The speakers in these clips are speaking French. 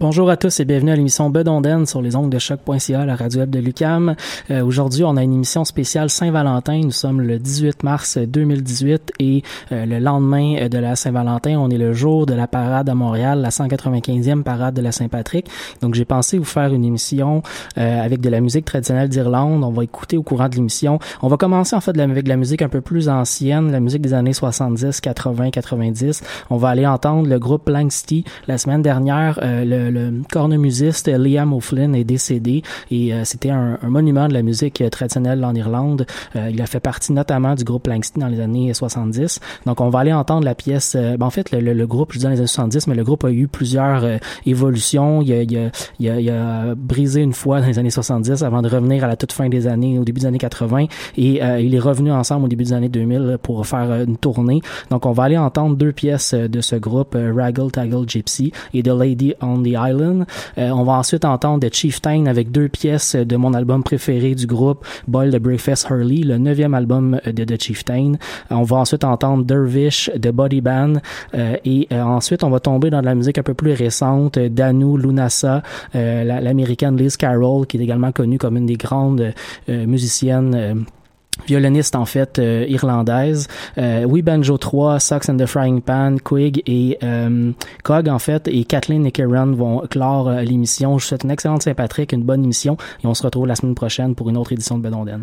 Bonjour à tous et bienvenue à l'émission Bedonden sur les ongles de choc.ca, la radio web de Lucam. Euh, Aujourd'hui, on a une émission spéciale Saint-Valentin. Nous sommes le 18 mars 2018 et euh, le lendemain de la Saint-Valentin, on est le jour de la parade à Montréal, la 195e parade de la Saint-Patrick. Donc, j'ai pensé vous faire une émission euh, avec de la musique traditionnelle d'Irlande. On va écouter au courant de l'émission. On va commencer en fait avec de la musique un peu plus ancienne, la musique des années 70, 80, 90. On va aller entendre le groupe Langsty. La semaine dernière, euh, le, le cornemusiste Liam O'Flynn est décédé et euh, c'était un, monument de la musique euh, traditionnelle en Irlande. Euh, il a fait partie notamment du groupe Langsty dans les années 70. Donc on va aller entendre la pièce. euh, ben, en fait, le, groupe, je dis dans les années 70, mais le groupe a eu plusieurs euh, évolutions. Il a, brisé une fois dans les années 70 avant de revenir à la toute fin des années, au début des années 80. Et euh, il est revenu ensemble au début des années 2000 pour faire euh, une tournée. Donc on va aller entendre deux pièces euh, de ce groupe, euh, Raggle Taggle Gypsy et The Lady on the Euh, on va ensuite entendre The Chieftain avec deux pièces de mon album préféré du groupe, Boil the Breakfast Hurley, le neuvième album de The Chieftain. Euh, on va ensuite entendre Dervish de Body Band euh, et euh, ensuite on va tomber dans de la musique un peu plus récente, euh, Danu Lunasa, euh, la- l'américaine Liz Carroll qui est également connue comme une des grandes euh, musiciennes euh, violoniste en fait euh, irlandaise. Euh, oui Banjo 3, Socks and the Frying Pan, Quig et euh, Cog en fait et Kathleen et Karen vont clore euh, l'émission. Je vous souhaite une excellente Saint-Patrick, une bonne émission et on se retrouve la semaine prochaine pour une autre édition de Bedonden.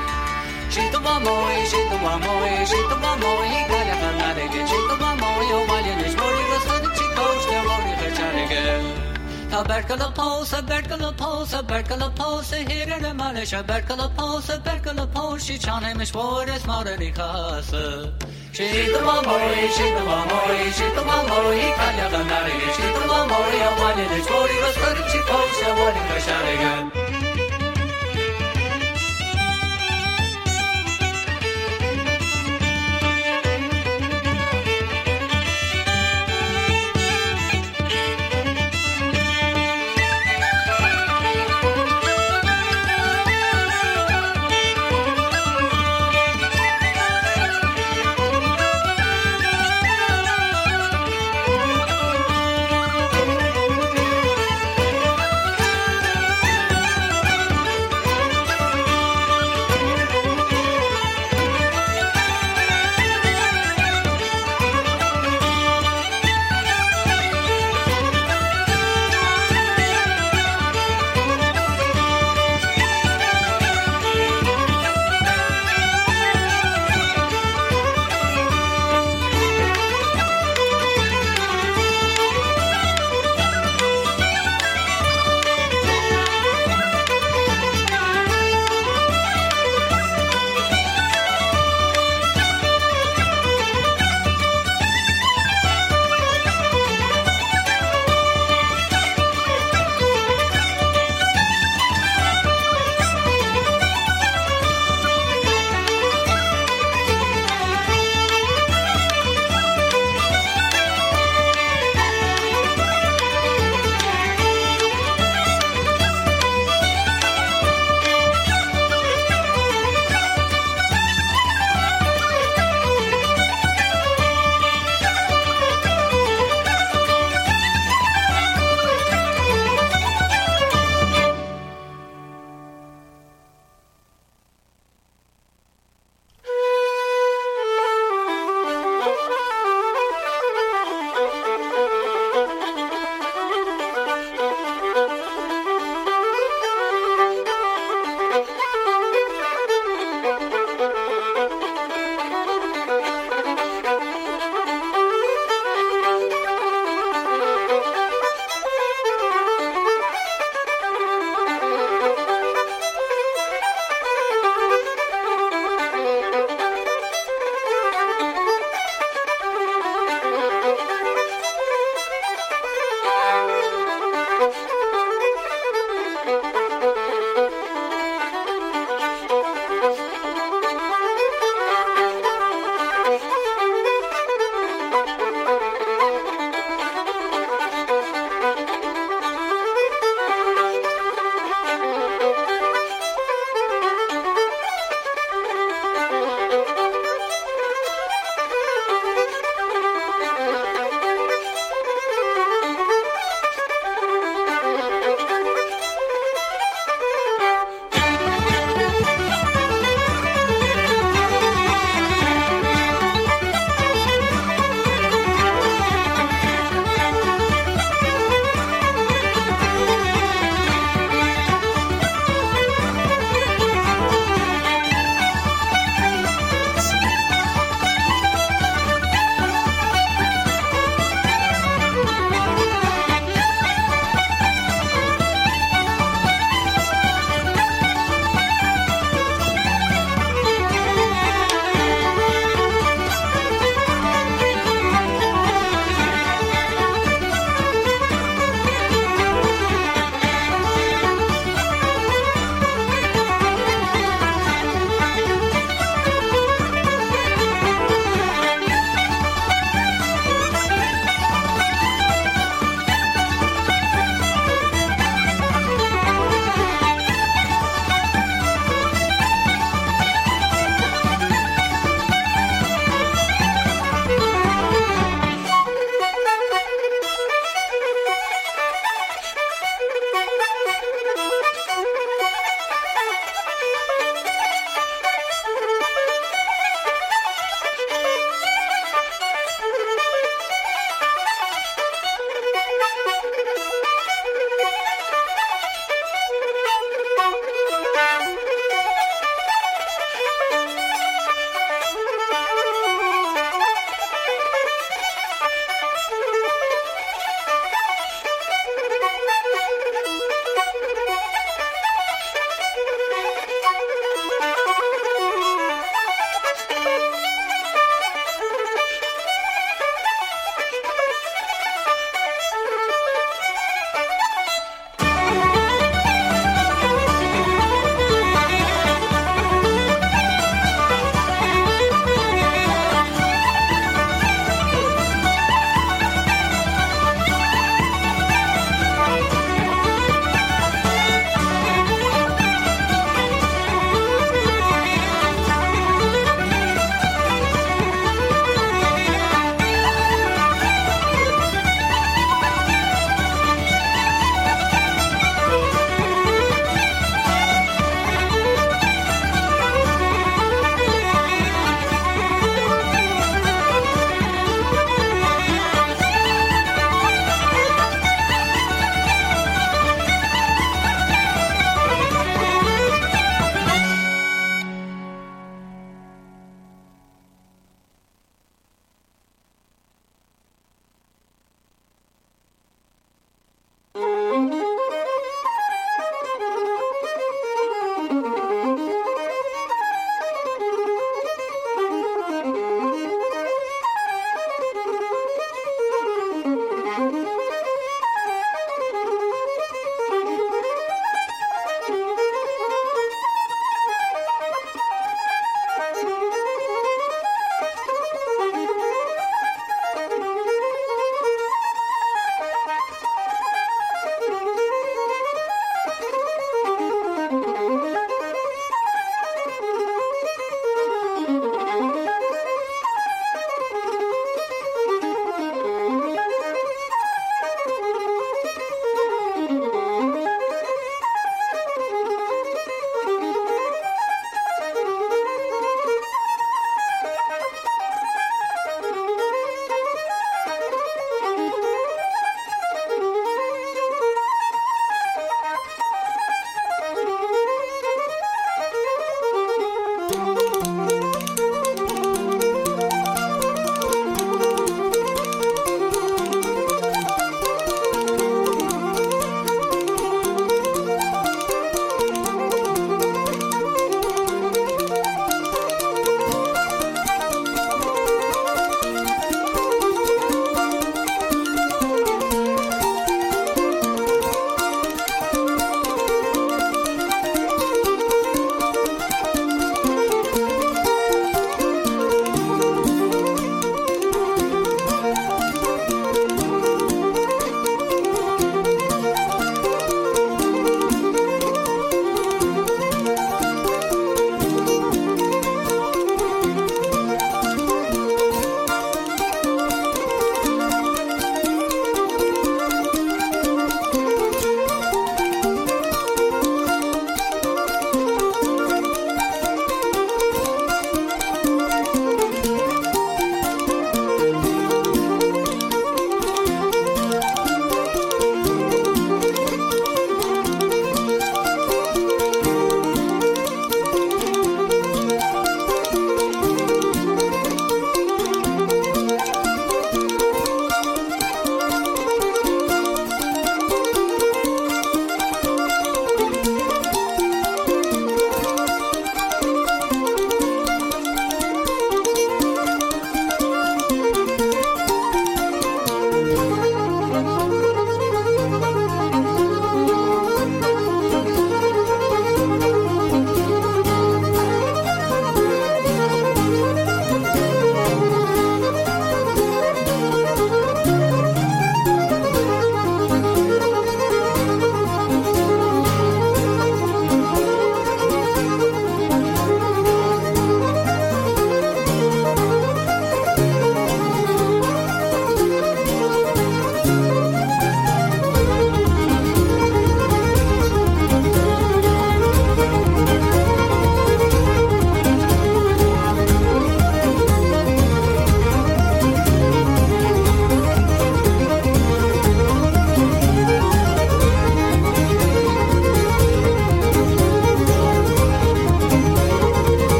Jeito mamõe, jeito he jeito mamõe, galha canarege, jeito mamõe, o malho nos mori, gostando de coste, amore, recharege. A berkala pose, a berkala pose, a berkala pose, here de malish, a berkala pose, a berkala pose, she chanemiş vores mareri kası. Jeito mamõe, jeito mamõe, jeito mamõe, galha canarege, jeito mamõe, o malho nos mori, gostando de coste, amore, recharege.